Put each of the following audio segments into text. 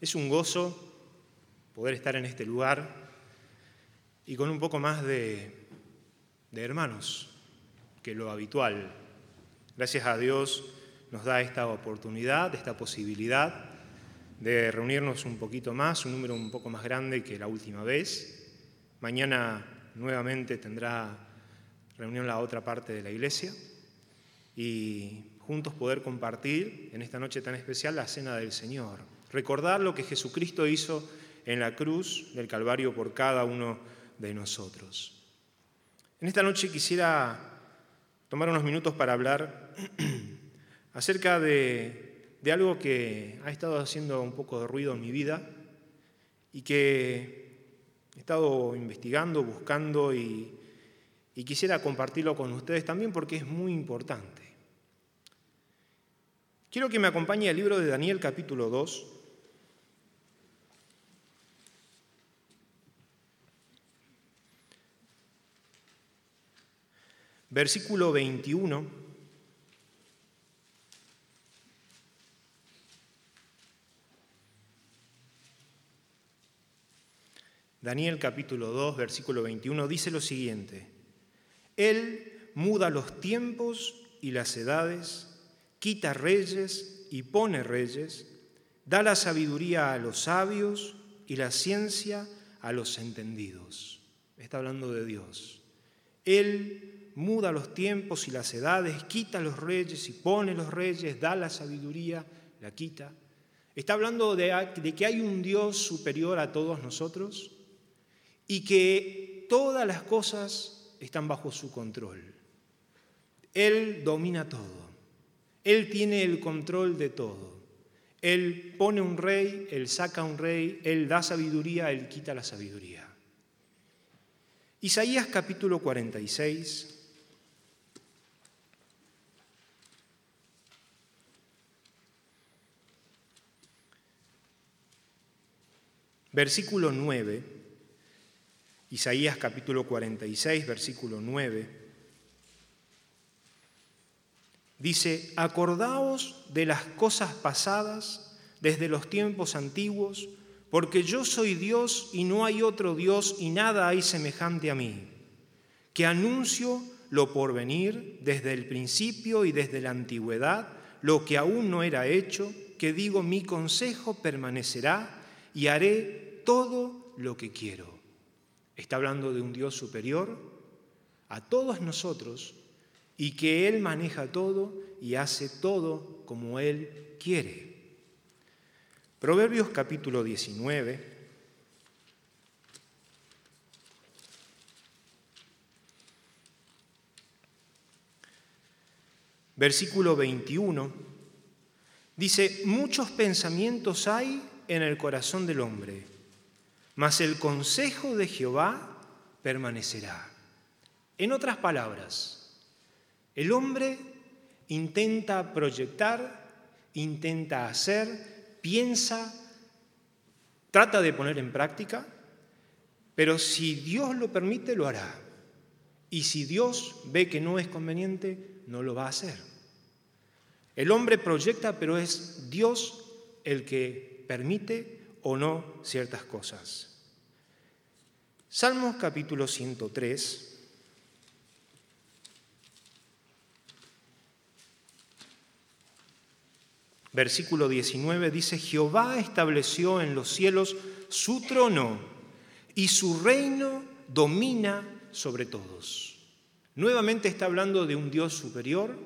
Es un gozo poder estar en este lugar y con un poco más de, hermanos que lo habitual. Gracias a Dios nos da esta oportunidad, esta posibilidad de reunirnos un poquito más, un número un poco más grande que la última vez. Mañana nuevamente tendrá reunión la otra parte de la iglesia y juntos poder compartir en esta noche tan especial la cena del Señor. Recordar lo que Jesucristo hizo en la cruz del Calvario por cada uno de nosotros. En esta noche quisiera tomar unos minutos para hablar acerca de algo que ha estado haciendo un poco de ruido en mi vida y que he estado investigando, buscando y, quisiera compartirlo con ustedes también porque es muy importante. Quiero que me acompañe al libro de Daniel capítulo 2. Versículo 21 Daniel capítulo 2, versículo 21 dice lo siguiente, Él muda los tiempos y las edades, quita reyes y pone reyes, da la sabiduría a los sabios y la ciencia a los entendidos. Está hablando de Dios. Él muda los tiempos y las edades, quita los reyes y pone los reyes, da la sabiduría, la quita. Está hablando de, de que hay un Dios superior a todos nosotros y que todas las cosas están bajo su control. Él domina todo. Él tiene el control de todo. Él pone un rey, Él saca un rey, Él da sabiduría, Él quita la sabiduría. Isaías capítulo 46. Versículo 9. Isaías capítulo 46, versículo 9, dice, acordaos de las cosas pasadas desde los tiempos antiguos, porque yo soy Dios y no hay otro Dios y nada hay semejante a mí, que anuncio lo por venir desde el principio y desde la antigüedad, lo que aún no era hecho, que digo mi consejo permanecerá y haré todo lo que quiero. Está hablando de un Dios superior a todos nosotros y que Él maneja todo y hace todo como Él quiere. Proverbios capítulo 19. Versículo 21 dice, muchos pensamientos hay en el corazón del hombre mas el consejo de Jehová permanecerá. En otras palabras, el hombre intenta proyectar, intenta hacer, piensa, trata de poner en práctica, pero si Dios lo permite, lo hará. Y si Dios ve que no es conveniente, no lo va a hacer. El hombre proyecta, pero es Dios el que permite o no ciertas cosas. Salmos capítulo 103. Versículo 19 dice, Jehová estableció en los cielos su trono y su reino domina sobre todos. Nuevamente está hablando de un Dios superior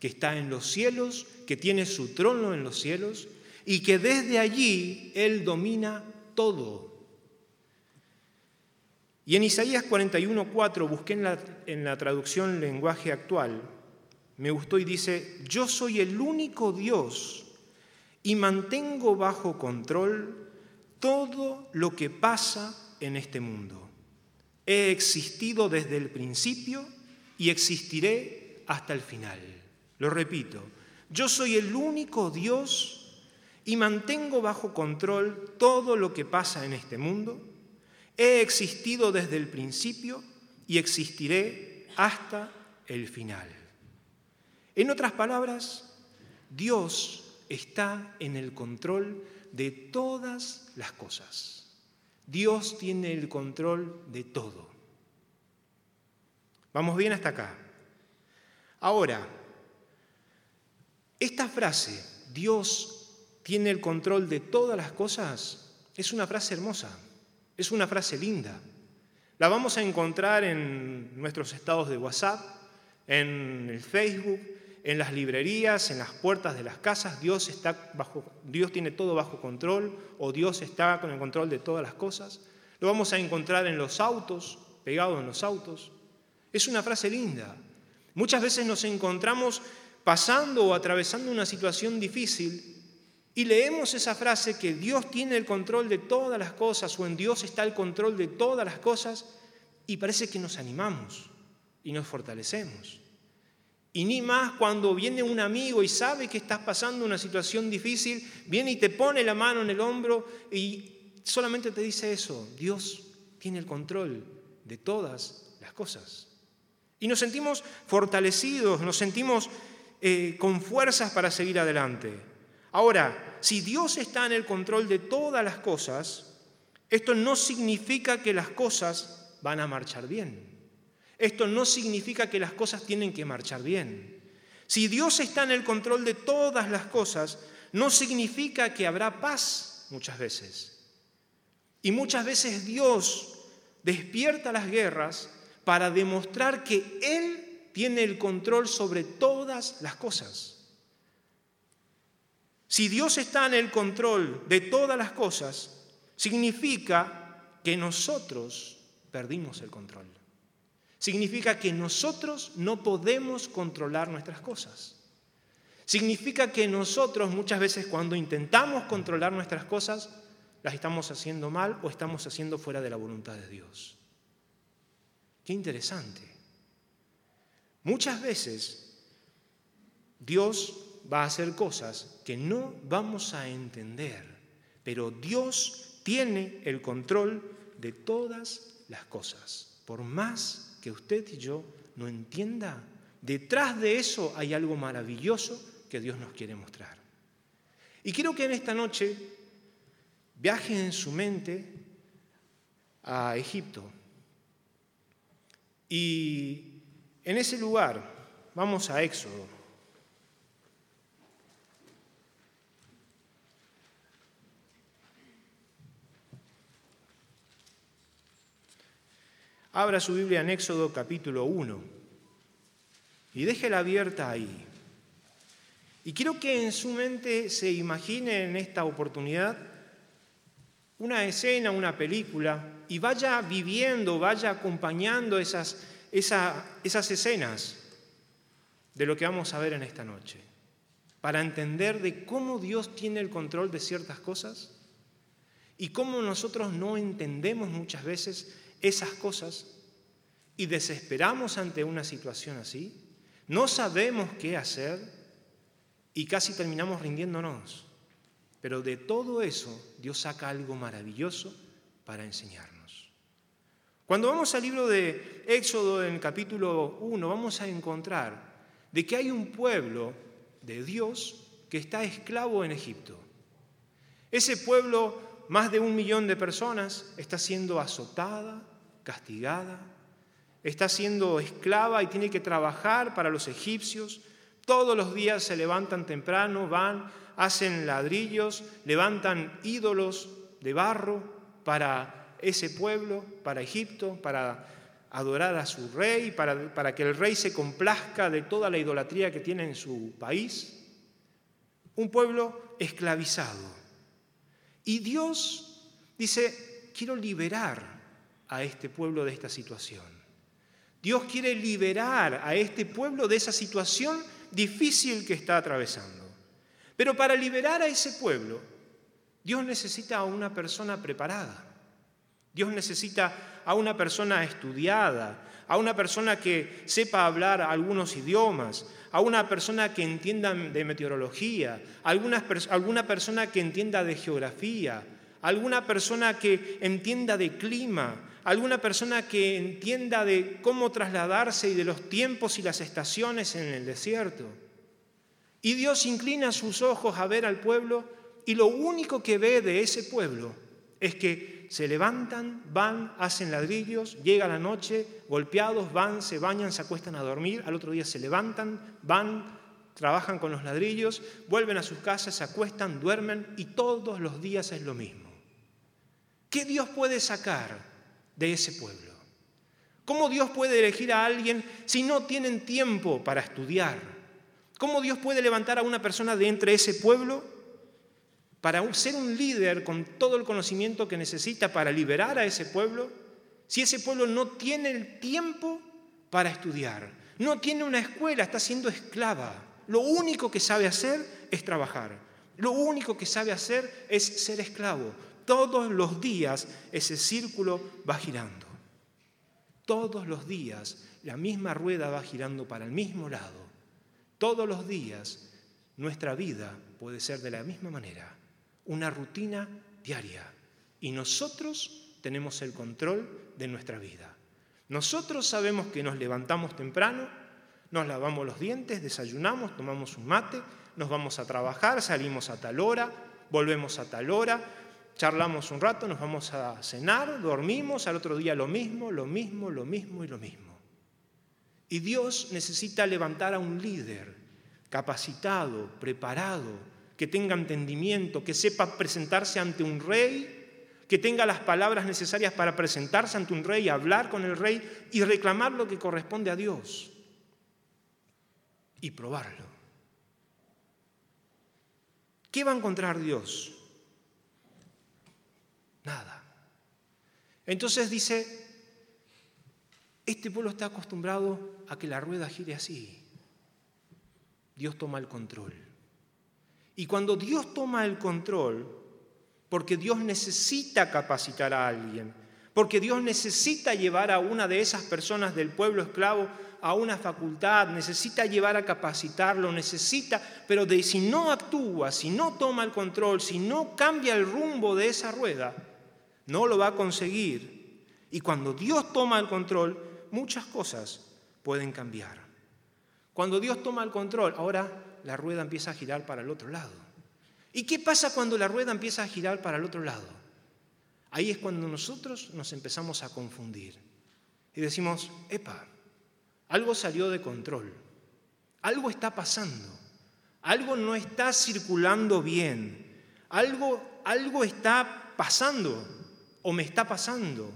que está en los cielos, que tiene su trono en los cielos y que desde allí Él domina todo. Y en Isaías 41:4 busqué en la, en la traducción lenguaje actual, me gustó y dice, yo soy el único Dios y mantengo bajo control todo lo que pasa en este mundo. He existido desde el principio y existiré hasta el final. Lo repito, yo soy el único Dios y mantengo bajo control todo lo que pasa en este mundo He existido desde el principio y existiré hasta el final. En otras palabras, Dios está en el control de todas las cosas. Dios tiene el control de todo. Vamos bien hasta acá. Ahora, esta frase, Dios tiene el control de todas las cosas, es una frase hermosa, es una frase linda. La vamos a encontrar en nuestros estados de WhatsApp, en el Facebook, en las librerías, en las puertas de las casas, Dios, está bajo, Dios tiene todo bajo control o Dios está con el control de todas las cosas. Lo vamos a encontrar en los autos, pegado en los autos. Es una frase linda. Muchas veces nos encontramos pasando o atravesando una situación difícil y leemos esa frase que Dios tiene el control de todas las cosas o en Dios está el control de todas las cosas y parece que nos animamos y nos fortalecemos. Y ni más cuando viene un amigo y sabe que estás pasando una situación difícil, viene y te pone la mano en el hombro y solamente te dice eso, Dios tiene el control de todas las cosas. Y nos sentimos fortalecidos, nos sentimos eh, con fuerzas para seguir adelante. Ahora, si Dios está en el control de todas las cosas, esto no significa que las cosas van a marchar bien. Esto no significa que las cosas tienen que marchar bien. Si Dios está en el control de todas las cosas, no significa que habrá paz muchas veces. Y muchas veces Dios despierta las guerras para demostrar que Él tiene el control sobre todas las cosas. Si Dios está en el control de todas las cosas, significa que nosotros perdimos el control. Significa que nosotros no podemos controlar nuestras cosas. Significa que nosotros muchas veces cuando intentamos controlar nuestras cosas, las estamos haciendo mal o estamos haciendo fuera de la voluntad de Dios. Qué interesante. Muchas veces Dios va a hacer cosas que no vamos a entender, pero Dios tiene el control de todas las cosas, por más que usted y yo no entienda, detrás de eso hay algo maravilloso que Dios nos quiere mostrar. Y quiero que en esta noche viaje en su mente a Egipto. Y en ese lugar vamos a Éxodo. Abra su Biblia en Éxodo capítulo 1 y déjela abierta ahí. Y quiero que en su mente se imagine en esta oportunidad una escena, una película, y vaya viviendo, vaya acompañando esas, esas escenas de lo que vamos a ver en esta noche, para entender de cómo Dios tiene el control de ciertas cosas y cómo nosotros no entendemos muchas veces esas cosas y desesperamos ante una situación así, no sabemos qué hacer y casi terminamos rindiéndonos. Pero de todo eso Dios saca algo maravilloso para enseñarnos. Cuando vamos al libro de Éxodo en el capítulo 1, vamos a encontrar de que hay un pueblo de Dios que está esclavo en Egipto. Ese pueblo, más de un millón de personas, está siendo azotada, castigada, está siendo esclava y tiene que trabajar para los egipcios. Todos los días se levantan temprano, van, hacen ladrillos, levantan ídolos de barro para ese pueblo, para Egipto, para adorar a su rey, para, para que el rey se complazca de toda la idolatría que tiene en su país. Un pueblo esclavizado. Y Dios dice, quiero liberar a este pueblo de esta situación. Dios quiere liberar a este pueblo de esa situación difícil que está atravesando. Pero para liberar a ese pueblo, Dios necesita a una persona preparada. Dios necesita a una persona estudiada, a una persona que sepa hablar algunos idiomas, a una persona que entienda de meteorología, a alguna, persona que entienda de geografía, a alguna persona que entienda de clima, alguna persona que entienda de cómo trasladarse y de los tiempos y las estaciones en el desierto. Y Dios inclina sus ojos a ver al pueblo y lo único que ve de ese pueblo es que se levantan, van, hacen ladrillos, llega la noche, golpeados, van, se bañan, se acuestan a dormir, al otro día se levantan, van, trabajan con los ladrillos, vuelven a sus casas, se acuestan, duermen y todos los días es lo mismo. ¿Qué Dios puede sacar de ese pueblo? ¿Cómo Dios puede elegir a alguien si no tienen tiempo para estudiar? ¿Cómo Dios puede levantar a una persona de entre ese pueblo para ser un líder con todo el conocimiento que necesita para liberar a ese pueblo si ese pueblo no tiene el tiempo para estudiar? No tiene una escuela, está siendo esclava. Lo único que sabe hacer es trabajar. Lo único que sabe hacer es ser esclavo. Todos los días ese círculo va girando. Todos los días la misma rueda va girando para el mismo lado. Todos los días nuestra vida puede ser de la misma manera, una rutina diaria. Y nosotros tenemos el control de nuestra vida. Nosotros sabemos que nos levantamos temprano, nos lavamos los dientes, desayunamos, tomamos un mate, nos vamos a trabajar, salimos a tal hora, volvemos a tal hora, charlamos un rato, nos vamos a cenar, dormimos, al otro día lo mismo, lo mismo, lo mismo y lo mismo. Y Dios necesita levantar a un líder capacitado, preparado, que tenga entendimiento, que sepa presentarse ante un rey, que tenga las palabras necesarias para presentarse ante un rey, hablar con el rey y reclamar lo que corresponde a Dios y probarlo. ¿Qué va a encontrar Dios? Nada. Entonces dice, este pueblo está acostumbrado a que la rueda gire así. Dios toma el control. Y cuando Dios toma el control, porque Dios necesita capacitar a alguien, porque Dios necesita llevar a una de esas personas del pueblo esclavo a una facultad, necesita llevar a capacitarlo, necesita, pero de, si no actúa, si no toma el control, si no cambia el rumbo de esa rueda, no lo va a conseguir. Y cuando Dios toma el control, muchas cosas pueden cambiar. Cuando Dios toma el control, ahora la rueda empieza a girar para el otro lado. ¿Y qué pasa cuando la rueda empieza a girar para el otro lado? Ahí es cuando nosotros nos empezamos a confundir y decimos, epa, algo salió de control, algo está pasando, algo no está circulando bien, algo, algo está pasando o me está pasando.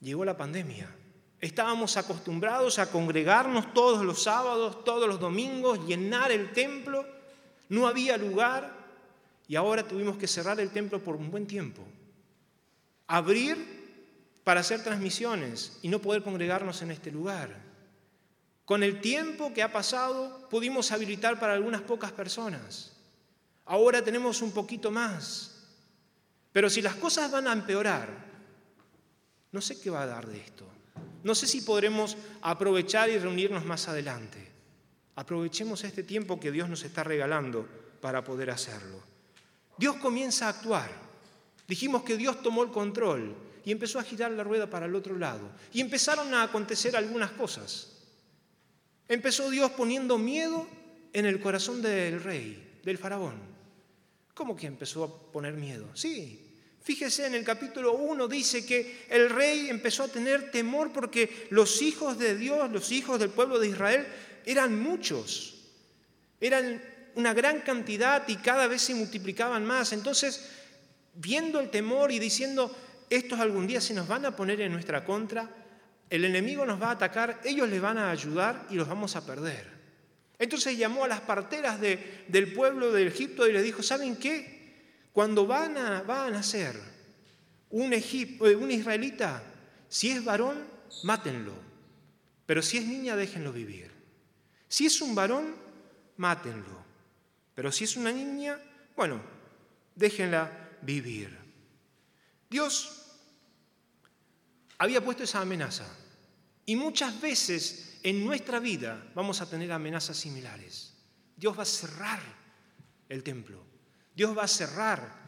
Llegó la pandemia. Estábamos acostumbrados a congregarnos todos los sábados, todos los domingos, llenar el templo. No había lugar y ahora tuvimos que cerrar el templo por un buen tiempo. Abrir para hacer transmisiones y no poder congregarnos en este lugar. Con el tiempo que ha pasado pudimos habilitar para algunas pocas personas. Ahora tenemos un poquito más. Pero si las cosas van a empeorar, no sé qué va a dar de esto. No sé si podremos aprovechar y reunirnos más adelante. Aprovechemos este tiempo que Dios nos está regalando para poder hacerlo. Dios comienza a actuar. Dijimos que Dios tomó el control y empezó a girar la rueda para el otro lado. Y empezaron a acontecer algunas cosas. Empezó Dios poniendo miedo en el corazón del rey, del faraón. ¿Cómo que empezó a poner miedo? Sí, Fíjese en el capítulo 1 dice que el rey empezó a tener temor porque los hijos de Dios, los hijos del pueblo de Israel, eran muchos, eran una gran cantidad y cada vez se multiplicaban más. Entonces, viendo el temor y diciendo, estos algún día se nos van a poner en nuestra contra, el enemigo nos va a atacar, ellos les van a ayudar y los vamos a perder. Entonces llamó a las parteras del pueblo de Egipto y les dijo, ¿saben qué? Cuando van a, a nacer un, eh, un israelita, si es varón, mátenlo. Pero si es niña, déjenlo vivir. Si es un varón, mátenlo. Pero si es una niña, bueno, déjenla vivir. Dios había puesto esa amenaza. Y muchas veces en nuestra vida vamos a tener amenazas similares. Dios va a cerrar el templo. Dios va a cerrar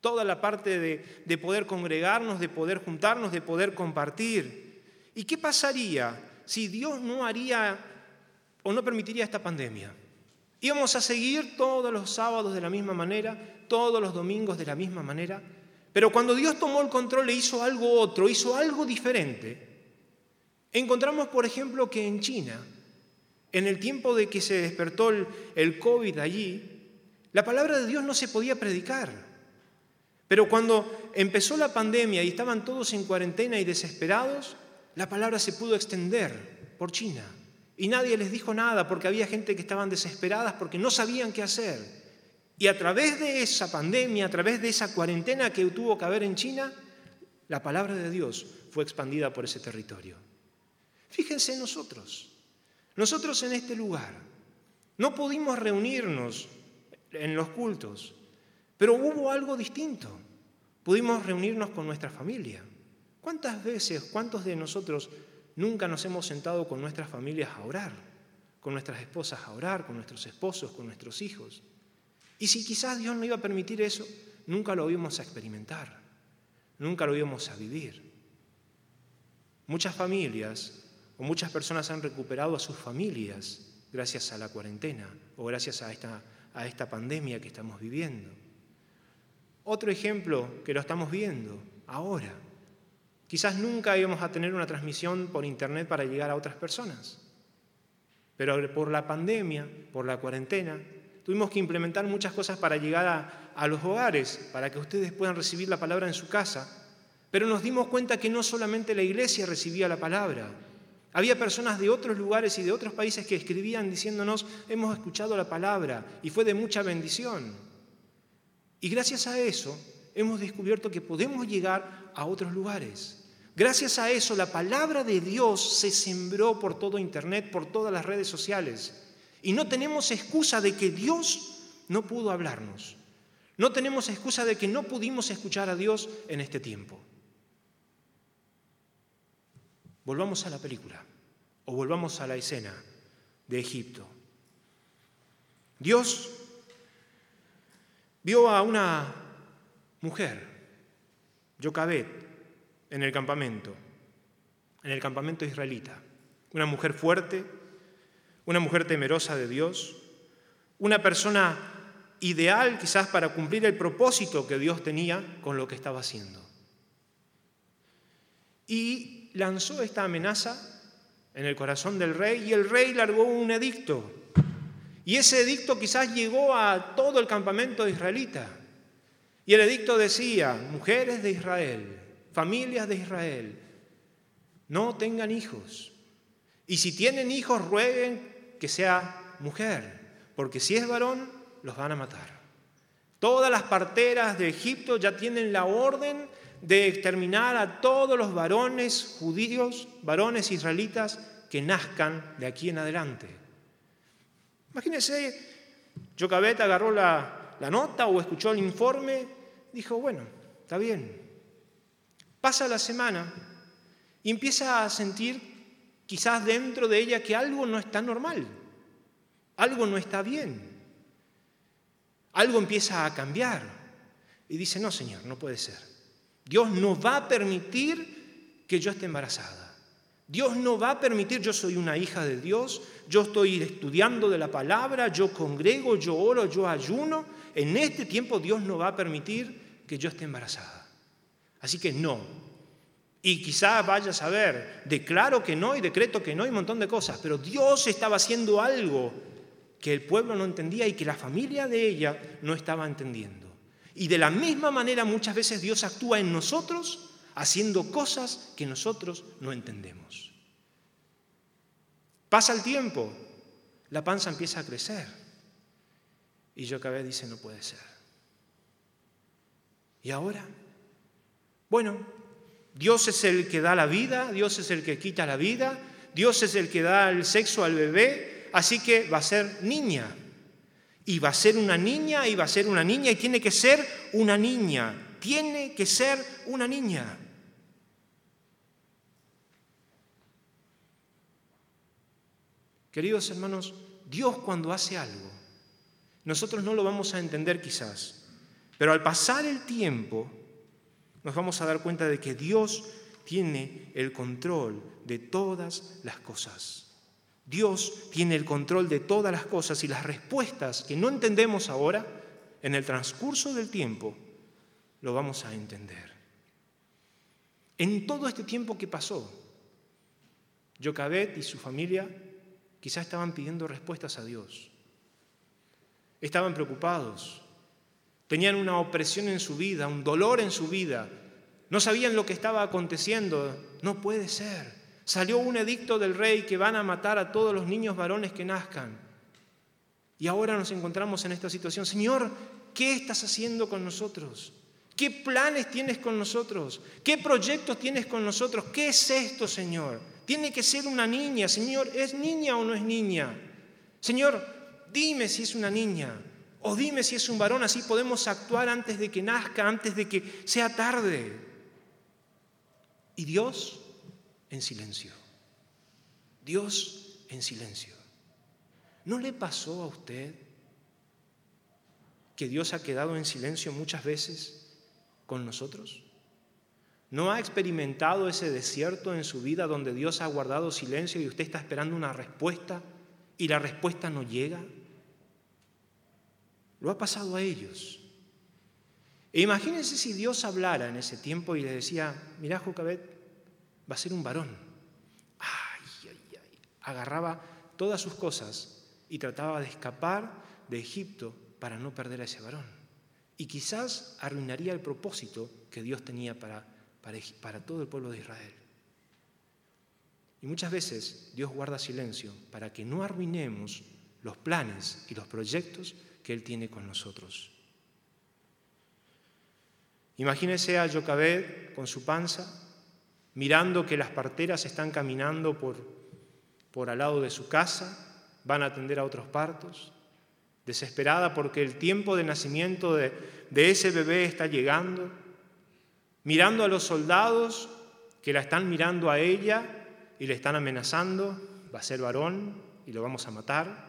toda la parte de, poder congregarnos, de poder juntarnos, de poder compartir. ¿Y qué pasaría si Dios no haría o no permitiría esta pandemia? Íbamos a seguir todos los sábados de la misma manera, todos los domingos de la misma manera, pero cuando Dios tomó el control e hizo algo otro, hizo algo diferente, encontramos, por ejemplo, que en China, en el tiempo de que se despertó el, COVID allí, la palabra de Dios no se podía predicar. Pero cuando empezó la pandemia y estaban todos en cuarentena y desesperados, la palabra se pudo extender por China. Y nadie les dijo nada porque había gente que estaban desesperadas porque no sabían qué hacer. Y a través de esa pandemia, a través de esa cuarentena que tuvo que haber en China, la palabra de Dios fue expandida por ese territorio. Fíjense nosotros, nosotros en este lugar, no pudimos reunirnos en los cultos, pero hubo algo distinto. Pudimos reunirnos con nuestra familia. ¿Cuántas veces, cuántos de nosotros nunca nos hemos sentado con nuestras familias a orar? Con nuestras esposas a orar, con nuestros esposos, con nuestros hijos. Y si quizás Dios no iba a permitir eso, nunca lo íbamos a experimentar, nunca lo íbamos a vivir. Muchas familias o muchas personas han recuperado a sus familias gracias a la cuarentena o gracias a esta, a esta pandemia que estamos viviendo. Otro ejemplo que lo estamos viendo ahora. Quizás nunca íbamos a tener una transmisión por internet para llegar a otras personas. Pero por la pandemia, por la cuarentena, tuvimos que implementar muchas cosas para llegar a, a, los hogares, para que ustedes puedan recibir la palabra en su casa. Pero nos dimos cuenta que no solamente la iglesia recibía la palabra, había personas de otros lugares y de otros países que escribían diciéndonos, hemos escuchado la palabra y fue de mucha bendición. Y gracias a eso hemos descubierto que podemos llegar a otros lugares. Gracias a eso la palabra de Dios se sembró por todo Internet, por todas las redes sociales. Y no tenemos excusa de que Dios no pudo hablarnos. No tenemos excusa de que no pudimos escuchar a Dios en este tiempo. Volvamos a la película o volvamos a la escena de Egipto. Dios vio a una mujer, Jocabet, en el campamento, en el campamento israelita. Una mujer fuerte, una mujer temerosa de Dios, una persona ideal quizás para cumplir el propósito que Dios tenía con lo que estaba haciendo. Y lanzó esta amenaza en el corazón del rey y el rey largó un edicto. Y ese edicto quizás llegó a todo el campamento israelita. Y el edicto decía, mujeres de Israel, familias de Israel, no tengan hijos. Y si tienen hijos, rueguen que sea mujer, porque si es varón, los van a matar. Todas las parteras de Egipto ya tienen la orden de exterminar a todos los varones judíos, varones israelitas que nazcan de aquí en adelante. Imagínense, Jocabet agarró la, la nota o escuchó el informe, dijo, bueno, está bien. Pasa la semana y empieza a sentir quizás dentro de ella que algo no está normal, algo no está bien, algo empieza a cambiar. Y dice, no, Señor, no puede ser. Dios no va a permitir que yo esté embarazada. Dios no va a permitir, yo soy una hija de Dios, yo estoy estudiando de la palabra, yo congrego, yo oro, yo ayuno. En este tiempo Dios no va a permitir que yo esté embarazada. Así que no. Y quizá vaya a saber, declaro que no y decreto que no y un montón de cosas, pero Dios estaba haciendo algo que el pueblo no entendía y que la familia de ella no estaba entendiendo. Y de la misma manera muchas veces Dios actúa en nosotros haciendo cosas que nosotros no entendemos. Pasa el tiempo, la panza empieza a crecer. Y yo vez dice, no puede ser. ¿Y ahora? Bueno, Dios es el que da la vida, Dios es el que quita la vida, Dios es el que da el sexo al bebé, así que va a ser niña. Y va a ser una niña, y va a ser una niña, y tiene que ser una niña. Tiene que ser una niña. Queridos hermanos, Dios cuando hace algo, nosotros no lo vamos a entender quizás, pero al pasar el tiempo nos vamos a dar cuenta de que Dios tiene el control de todas las cosas. Dios tiene el control de todas las cosas y las respuestas que no entendemos ahora, en el transcurso del tiempo, lo vamos a entender. En todo este tiempo que pasó, Jocabet y su familia quizás estaban pidiendo respuestas a Dios. Estaban preocupados, tenían una opresión en su vida, un dolor en su vida, no sabían lo que estaba aconteciendo. No puede ser. Salió un edicto del rey que van a matar a todos los niños varones que nazcan. Y ahora nos encontramos en esta situación. Señor, ¿qué estás haciendo con nosotros? ¿Qué planes tienes con nosotros? ¿Qué proyectos tienes con nosotros? ¿Qué es esto, Señor? Tiene que ser una niña, Señor. ¿Es niña o no es niña? Señor, dime si es una niña o dime si es un varón, así podemos actuar antes de que nazca, antes de que sea tarde. Y Dios en silencio. Dios en silencio. ¿No le pasó a usted que Dios ha quedado en silencio muchas veces con nosotros? ¿No ha experimentado ese desierto en su vida donde Dios ha guardado silencio y usted está esperando una respuesta y la respuesta no llega? Lo ha pasado a ellos. E imagínense si Dios hablara en ese tiempo y le decía, mira Jocabet, va a ser un varón. Ay, ay, ay. Agarraba todas sus cosas y trataba de escapar de Egipto para no perder a ese varón. Y quizás arruinaría el propósito que Dios tenía para, para, todo el pueblo de Israel. Y muchas veces Dios guarda silencio para que no arruinemos los planes y los proyectos que Él tiene con nosotros. Imagínese a Jocabed con su panza, mirando que las parteras están caminando por, por al lado de su casa, van a atender a otros partos, desesperada porque el tiempo de nacimiento de, de ese bebé está llegando, mirando a los soldados que la están mirando a ella y le están amenazando, va a ser varón y lo vamos a matar.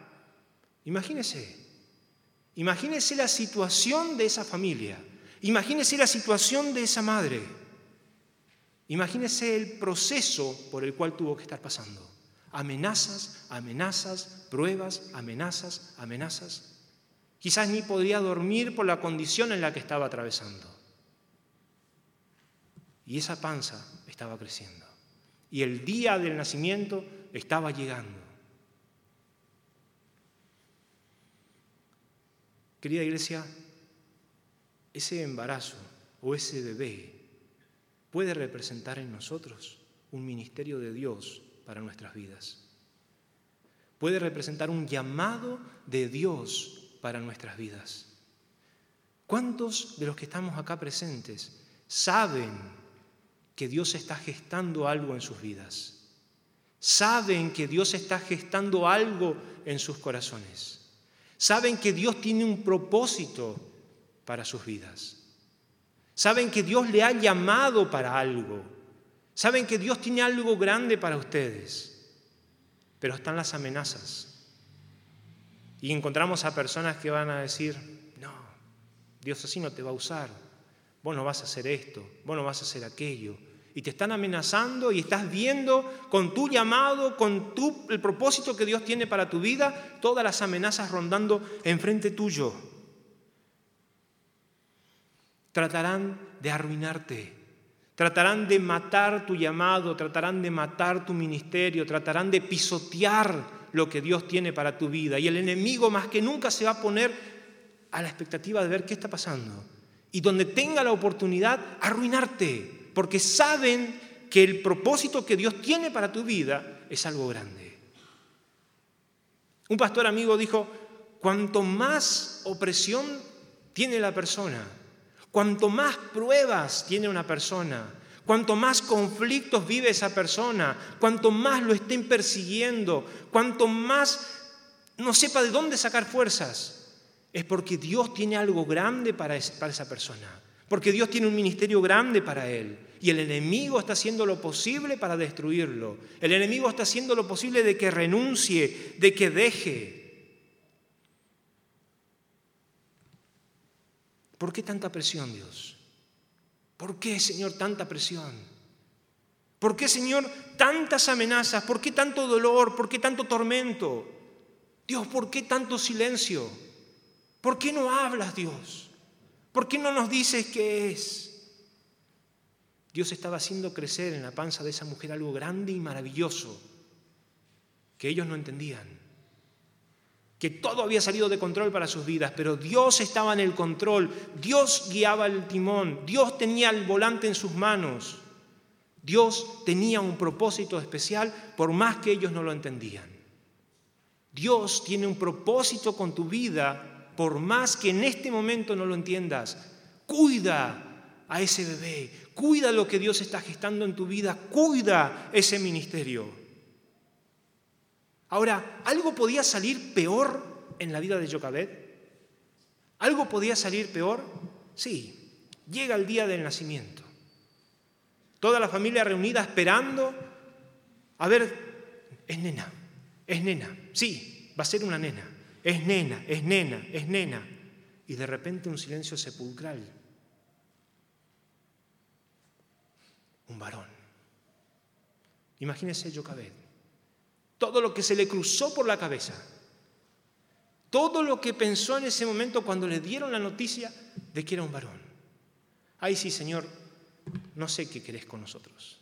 Imagínese, imagínese la situación de esa familia, imagínese la situación de esa madre. Imagínese el proceso por el cual tuvo que estar pasando. Amenazas, amenazas, pruebas, amenazas, amenazas. Quizás ni podía dormir por la condición en la que estaba atravesando. Y esa panza estaba creciendo. Y el día del nacimiento estaba llegando. Querida iglesia, ese embarazo o ese bebé puede representar en nosotros un ministerio de Dios para nuestras vidas. Puede representar un llamado de Dios para nuestras vidas. ¿Cuántos de los que estamos acá presentes saben que Dios está gestando algo en sus vidas? Saben que Dios está gestando algo en sus corazones. Saben que Dios tiene un propósito para sus vidas. Saben que Dios le ha llamado para algo. Saben que Dios tiene algo grande para ustedes. Pero están las amenazas. Y encontramos a personas que van a decir, no, Dios así no te va a usar. Vos no vas a hacer esto, vos no vas a hacer aquello. Y te están amenazando y estás viendo con tu llamado, con tu, el propósito que Dios tiene para tu vida, todas las amenazas rondando enfrente tuyo tratarán de arruinarte, tratarán de matar tu llamado, tratarán de matar tu ministerio, tratarán de pisotear lo que Dios tiene para tu vida. Y el enemigo más que nunca se va a poner a la expectativa de ver qué está pasando. Y donde tenga la oportunidad, arruinarte, porque saben que el propósito que Dios tiene para tu vida es algo grande. Un pastor amigo dijo, cuanto más opresión tiene la persona, Cuanto más pruebas tiene una persona, cuanto más conflictos vive esa persona, cuanto más lo estén persiguiendo, cuanto más no sepa de dónde sacar fuerzas, es porque Dios tiene algo grande para esa persona, porque Dios tiene un ministerio grande para él. Y el enemigo está haciendo lo posible para destruirlo. El enemigo está haciendo lo posible de que renuncie, de que deje. ¿Por qué tanta presión, Dios? ¿Por qué, Señor, tanta presión? ¿Por qué, Señor, tantas amenazas? ¿Por qué tanto dolor? ¿Por qué tanto tormento? Dios, ¿por qué tanto silencio? ¿Por qué no hablas, Dios? ¿Por qué no nos dices qué es? Dios estaba haciendo crecer en la panza de esa mujer algo grande y maravilloso que ellos no entendían. Que todo había salido de control para sus vidas, pero Dios estaba en el control, Dios guiaba el timón, Dios tenía el volante en sus manos. Dios tenía un propósito especial por más que ellos no lo entendían. Dios tiene un propósito con tu vida por más que en este momento no lo entiendas. Cuida a ese bebé, cuida lo que Dios está gestando en tu vida, cuida ese ministerio. Ahora, ¿algo podía salir peor en la vida de Jocabed? ¿Algo podía salir peor? Sí, llega el día del nacimiento. Toda la familia reunida esperando. A ver, es nena, es nena. Sí, va a ser una nena. Es nena, es nena, es nena. Y de repente un silencio sepulcral. Un varón. Imagínese Jocabed. Todo lo que se le cruzó por la cabeza. Todo lo que pensó en ese momento cuando le dieron la noticia de que era un varón. Ay, sí, Señor, no sé qué querés con nosotros.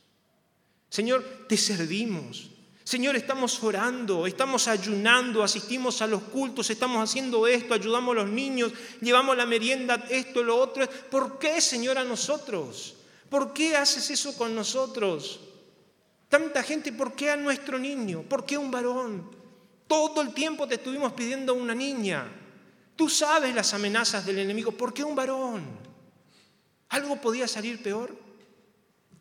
Señor, te servimos. Señor, estamos orando, estamos ayunando, asistimos a los cultos, estamos haciendo esto, ayudamos a los niños, llevamos la merienda, esto, lo otro. ¿Por qué, Señor, a nosotros? ¿Por qué haces eso con nosotros? Tanta gente, ¿por qué a nuestro niño? ¿Por qué un varón? Todo el tiempo te estuvimos pidiendo una niña. Tú sabes las amenazas del enemigo, ¿por qué un varón? ¿Algo podía salir peor?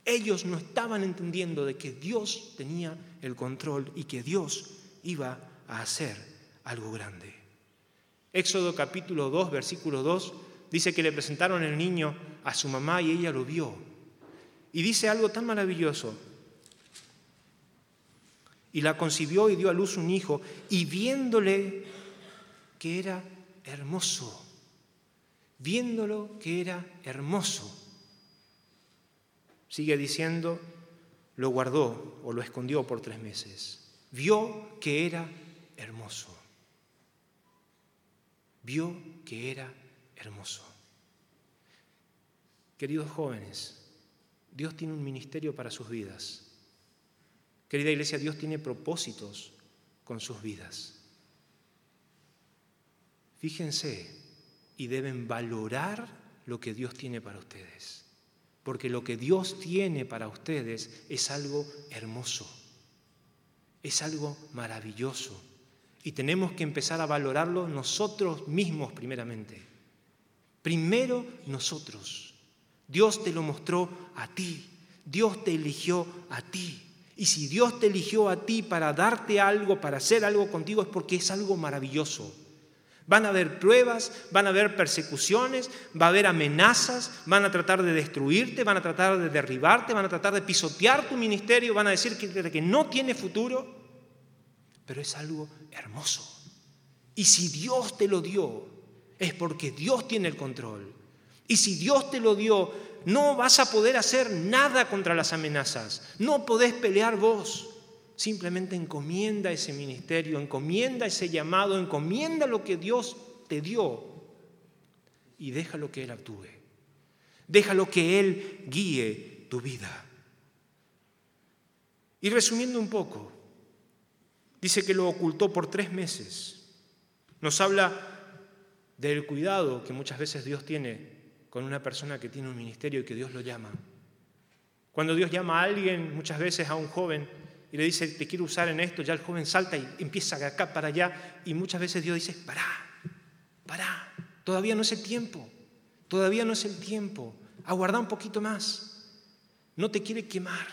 Ellos no estaban entendiendo de que Dios tenía el control y que Dios iba a hacer algo grande. Éxodo capítulo 2, versículo 2, dice que le presentaron el niño a su mamá y ella lo vio. Y dice algo tan maravilloso. Y la concibió y dio a luz un hijo, y viéndole que era hermoso, viéndolo que era hermoso, Sigue diciendo, lo guardó o lo escondió por tres meses. Vio que era hermoso. Vio que era hermoso. Queridos jóvenes, Dios tiene un ministerio para sus vidas. Querida iglesia, Dios tiene propósitos con sus vidas. Fíjense y deben valorar lo que Dios tiene para ustedes porque lo que Dios tiene para ustedes es algo hermoso, es algo maravilloso. Y tenemos que empezar a valorarlo nosotros mismos primeramente. Primero nosotros. Dios te lo mostró a ti, Dios te eligió a ti. Y si Dios te eligió a ti para darte algo, para hacer algo contigo, es porque es algo maravilloso. Van a haber pruebas, van a haber persecuciones, va a haber amenazas, van a tratar de destruirte, van a tratar de derribarte, van a tratar de pisotear tu ministerio, van a decir que, que no tiene futuro, pero es algo hermoso. Y si Dios te lo dio, es porque Dios tiene el control. Y si Dios te lo dio, no vas a poder hacer nada contra las amenazas, no podés pelear vos. Simplemente encomienda ese ministerio, encomienda ese llamado, encomienda lo que Dios te dio y déjalo que Él actúe. Déjalo que Él guíe tu vida. Y resumiendo un poco, dice que lo ocultó por tres meses. Nos habla del cuidado que muchas veces Dios tiene con una persona que tiene un ministerio y que Dios lo llama. Cuando Dios llama a alguien, muchas veces a un joven, y le dice, te quiero usar en esto, ya el joven salta y empieza de acá para allá y muchas veces Dios dice, pará, pará, todavía no es el tiempo, todavía no es el tiempo, aguarda un poquito más, no te quiere quemar,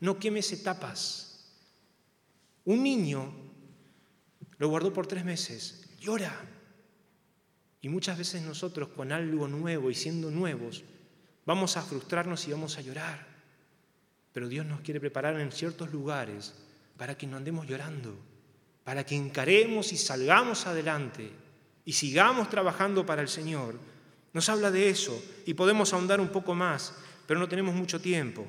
no quemes etapas. Un niño lo guardó por tres meses, llora. Y muchas veces nosotros con algo nuevo y siendo nuevos, vamos a frustrarnos y vamos a llorar. Pero Dios nos quiere preparar en ciertos lugares para que no andemos llorando, para que encaremos y salgamos adelante y sigamos trabajando para el Señor. Nos habla de eso y podemos ahondar un poco más, pero no tenemos mucho tiempo.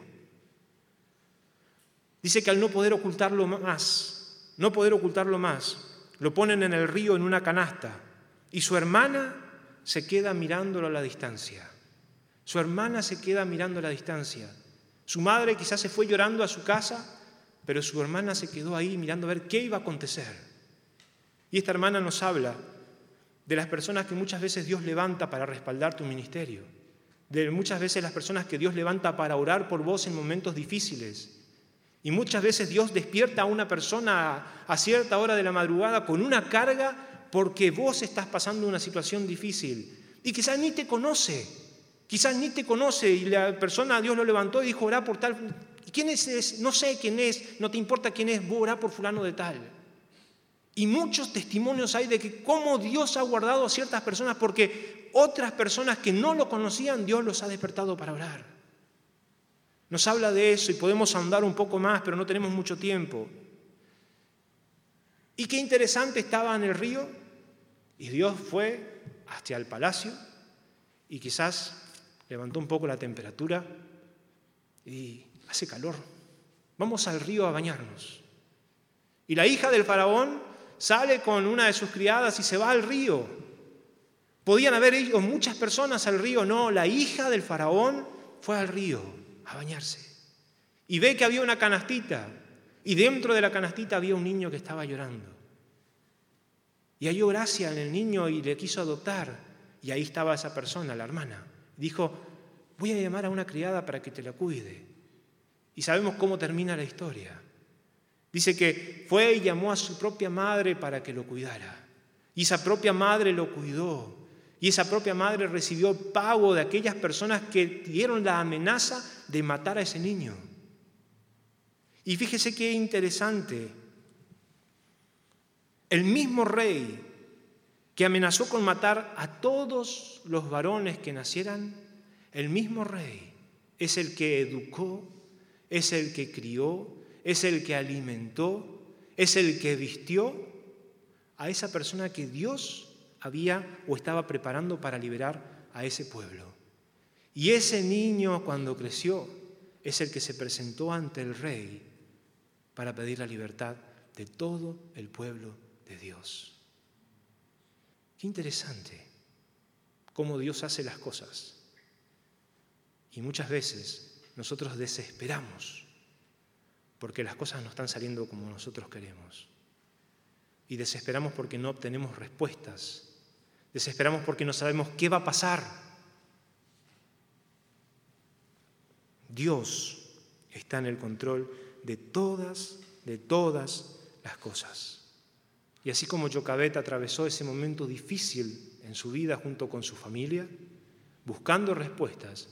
Dice que al no poder ocultarlo más, no poder ocultarlo más, lo ponen en el río en una canasta y su hermana se queda mirándolo a la distancia. Su hermana se queda mirando a la distancia. Su madre quizás se fue llorando a su casa, pero su hermana se quedó ahí mirando a ver qué iba a acontecer. Y esta hermana nos habla de las personas que muchas veces Dios levanta para respaldar tu ministerio, de muchas veces las personas que Dios levanta para orar por vos en momentos difíciles, y muchas veces Dios despierta a una persona a cierta hora de la madrugada con una carga porque vos estás pasando una situación difícil. Y quizás ni te conoce, quizás ni te conoce y la persona Dios lo levantó y dijo, orá por tal. ¿Quién es? No sé quién es, no te importa quién es, vos orá por fulano de tal. Y muchos testimonios hay de que cómo Dios ha guardado a ciertas personas porque otras personas que no lo conocían, Dios los ha despertado para orar. Nos habla de eso y podemos andar un poco más, pero no tenemos mucho tiempo. Y qué interesante estaba en el río y Dios fue hacia el palacio y quizás levantó un poco la temperatura y hace calor. Vamos al río a bañarnos. Y la hija del faraón sale con una de sus criadas y se va al río. Podían haber ido muchas personas al río, no, la hija del faraón fue al río a bañarse. Y ve que había una canastita y dentro de la canastita había un niño que estaba llorando. Y halló gracia en el niño y le quiso adoptar. Y ahí estaba esa persona, la hermana. Dijo, voy a llamar a una criada para que te la cuide. Y sabemos cómo termina la historia. Dice que fue y llamó a su propia madre para que lo cuidara. Y esa propia madre lo cuidó. Y esa propia madre recibió pago de aquellas personas que dieron la amenaza de matar a ese niño. Y fíjese qué interesante. El mismo rey que amenazó con matar a todos los varones que nacieran, el mismo rey es el que educó, es el que crió, es el que alimentó, es el que vistió a esa persona que Dios había o estaba preparando para liberar a ese pueblo. Y ese niño cuando creció es el que se presentó ante el rey para pedir la libertad de todo el pueblo Dios. Qué interesante cómo Dios hace las cosas. Y muchas veces nosotros desesperamos porque las cosas no están saliendo como nosotros queremos. Y desesperamos porque no obtenemos respuestas Desesperamos porque no sabemos qué va a pasar. Dios está en el control de todas, de todas las cosas. Y así como Jocabet atravesó ese momento difícil en su vida junto con su familia, buscando respuestas,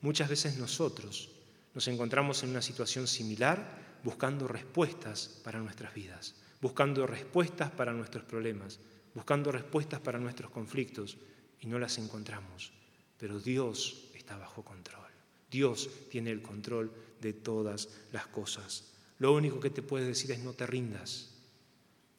muchas veces nosotros nos encontramos en una situación similar buscando respuestas para nuestras vidas, buscando respuestas para nuestros problemas, buscando respuestas para nuestros conflictos y no las encontramos. Pero Dios está bajo control. Dios tiene el control de todas las cosas. Lo único que te puede decir es no te rindas,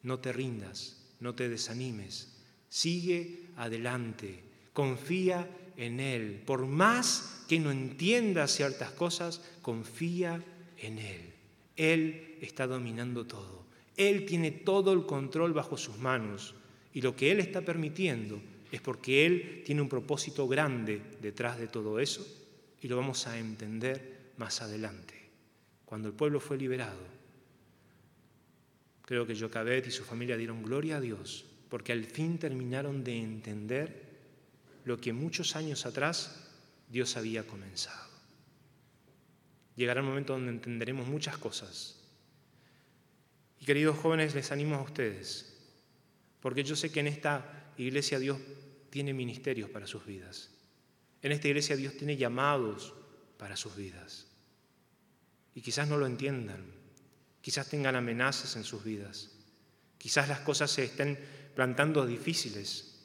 no te rindas, no te desanimes. Sigue adelante, confía en Él. Por más que no entiendas ciertas cosas, confía en Él. Él está dominando todo. Él tiene todo el control bajo sus manos. Y lo que Él está permitiendo es porque Él tiene un propósito grande detrás de todo eso y lo vamos a entender más adelante. Cuando el pueblo fue liberado, creo que Jocabet y su familia dieron gloria a Dios porque al fin terminaron de entender lo que muchos años atrás Dios había comenzado. Llegará el momento donde entenderemos muchas cosas. Y queridos jóvenes, les animo a ustedes porque yo sé que en esta iglesia Dios tiene ministerios para sus vidas. En esta iglesia Dios tiene llamados para sus vidas. Y quizás no lo entiendan, quizás tengan amenazas en sus vidas, quizás las cosas se estén plantando difíciles,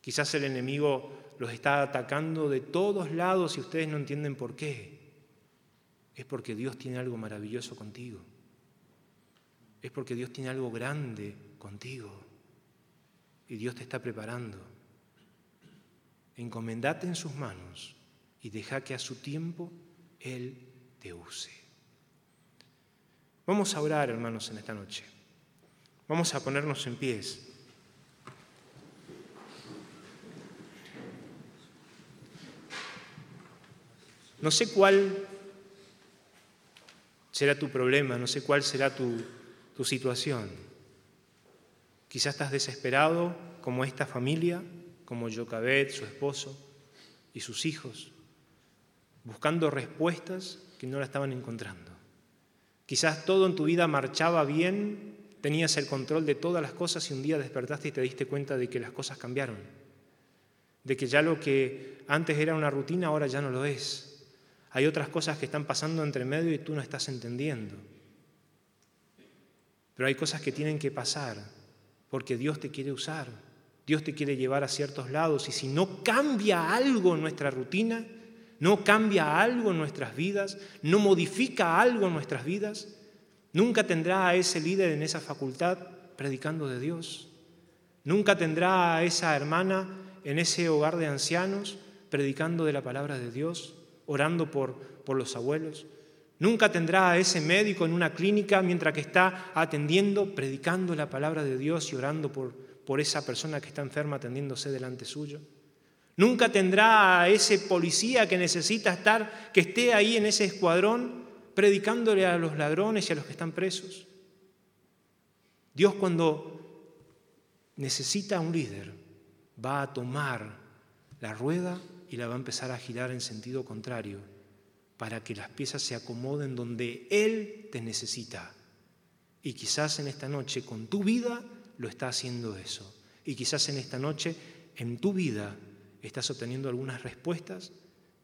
quizás el enemigo los está atacando de todos lados y ustedes no entienden por qué. Es porque Dios tiene algo maravilloso contigo. Es porque Dios tiene algo grande contigo y Dios te está preparando. Encomendate en sus manos y deja que a su tiempo Él te use. Vamos a orar, hermanos, en esta noche. Vamos a ponernos en pies. No sé cuál será tu problema, no sé cuál será tu, tu situación. Quizás estás desesperado como esta familia, como Jocabet, su esposo y sus hijos, buscando respuestas que no la estaban encontrando. Quizás todo en tu vida marchaba bien, tenías el control de todas las cosas y un día despertaste y te diste cuenta de que las cosas cambiaron, de que ya lo que antes era una rutina ahora ya no lo es. Hay otras cosas que están pasando entre medio y tú no estás entendiendo. Pero hay cosas que tienen que pasar porque Dios te quiere usar, Dios te quiere llevar a ciertos lados y si no cambia algo en nuestra rutina, no cambia algo en nuestras vidas, no modifica algo en nuestras vidas, nunca tendrá a ese líder en esa facultad predicando de Dios. Nunca tendrá a esa hermana en ese hogar de ancianos predicando de la palabra de Dios orando por, por los abuelos. Nunca tendrá a ese médico en una clínica mientras que está atendiendo, predicando la palabra de Dios y orando por, por esa persona que está enferma atendiéndose delante suyo. Nunca tendrá a ese policía que necesita estar, que esté ahí en ese escuadrón, predicándole a los ladrones y a los que están presos. Dios cuando necesita un líder va a tomar la rueda y la va a empezar a girar en sentido contrario para que las piezas se acomoden donde Él te necesita. Y quizás en esta noche con tu vida lo está haciendo eso. Y quizás en esta noche en tu vida estás obteniendo algunas respuestas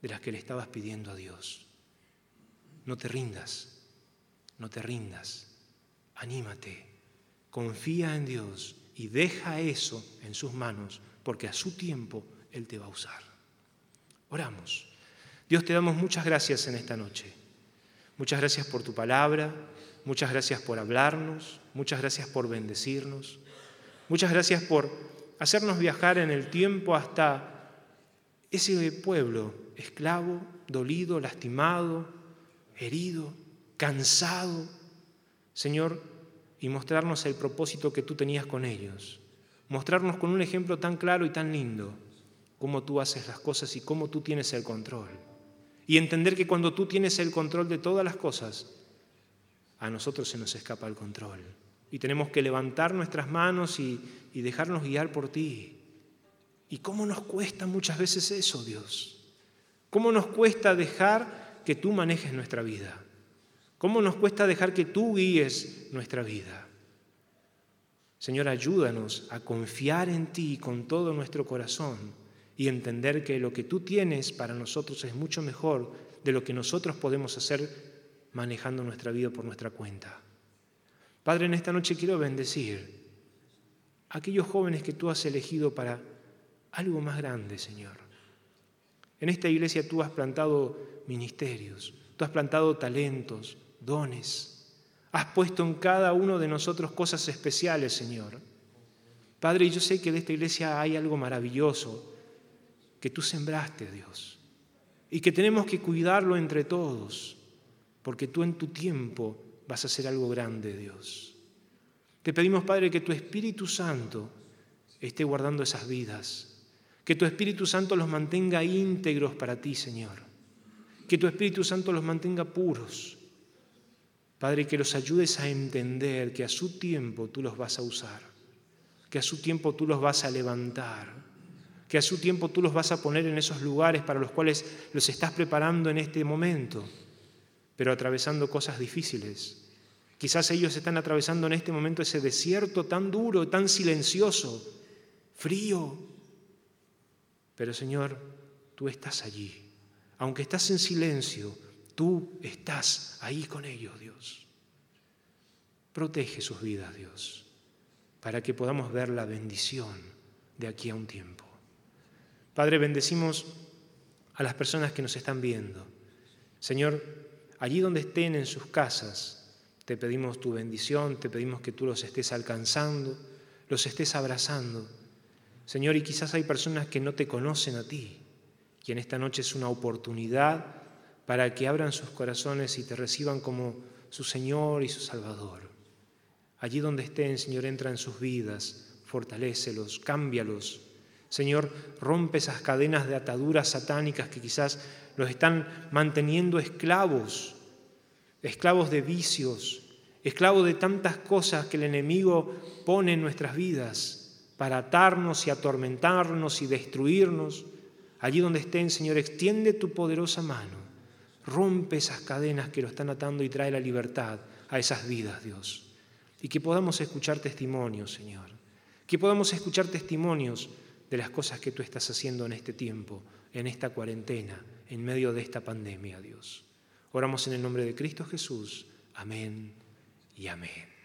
de las que le estabas pidiendo a Dios. No te rindas, no te rindas, anímate, confía en Dios y deja eso en sus manos porque a su tiempo Él te va a usar. Oramos. Dios te damos muchas gracias en esta noche. Muchas gracias por tu palabra, muchas gracias por hablarnos, muchas gracias por bendecirnos, muchas gracias por hacernos viajar en el tiempo hasta ese pueblo esclavo, dolido, lastimado, herido, cansado, Señor, y mostrarnos el propósito que tú tenías con ellos, mostrarnos con un ejemplo tan claro y tan lindo cómo tú haces las cosas y cómo tú tienes el control. Y entender que cuando tú tienes el control de todas las cosas, a nosotros se nos escapa el control. Y tenemos que levantar nuestras manos y, y dejarnos guiar por ti. ¿Y cómo nos cuesta muchas veces eso, Dios? ¿Cómo nos cuesta dejar que tú manejes nuestra vida? ¿Cómo nos cuesta dejar que tú guíes nuestra vida? Señor, ayúdanos a confiar en ti con todo nuestro corazón y entender que lo que tú tienes para nosotros es mucho mejor de lo que nosotros podemos hacer manejando nuestra vida por nuestra cuenta. Padre, en esta noche quiero bendecir a aquellos jóvenes que tú has elegido para algo más grande, Señor. En esta iglesia tú has plantado ministerios, tú has plantado talentos, dones, has puesto en cada uno de nosotros cosas especiales, Señor. Padre, yo sé que de esta iglesia hay algo maravilloso, que tú sembraste, Dios, y que tenemos que cuidarlo entre todos, porque tú en tu tiempo vas a hacer algo grande, Dios. Te pedimos, Padre, que tu Espíritu Santo esté guardando esas vidas, que tu Espíritu Santo los mantenga íntegros para ti, Señor, que tu Espíritu Santo los mantenga puros. Padre, que los ayudes a entender que a su tiempo tú los vas a usar, que a su tiempo tú los vas a levantar que a su tiempo tú los vas a poner en esos lugares para los cuales los estás preparando en este momento, pero atravesando cosas difíciles. Quizás ellos están atravesando en este momento ese desierto tan duro, tan silencioso, frío. Pero Señor, tú estás allí. Aunque estás en silencio, tú estás ahí con ellos, Dios. Protege sus vidas, Dios, para que podamos ver la bendición de aquí a un tiempo. Padre, bendecimos a las personas que nos están viendo. Señor, allí donde estén en sus casas, te pedimos tu bendición, te pedimos que tú los estés alcanzando, los estés abrazando. Señor, y quizás hay personas que no te conocen a ti, y en esta noche es una oportunidad para que abran sus corazones y te reciban como su Señor y su Salvador. Allí donde estén, Señor, entra en sus vidas, fortalécelos, cámbialos. Señor, rompe esas cadenas de ataduras satánicas que quizás los están manteniendo esclavos, esclavos de vicios, esclavos de tantas cosas que el enemigo pone en nuestras vidas para atarnos y atormentarnos y destruirnos. Allí donde estén, Señor, extiende tu poderosa mano, rompe esas cadenas que lo están atando y trae la libertad a esas vidas, Dios. Y que podamos escuchar testimonios, Señor. Que podamos escuchar testimonios de las cosas que tú estás haciendo en este tiempo, en esta cuarentena, en medio de esta pandemia, Dios. Oramos en el nombre de Cristo Jesús. Amén y amén.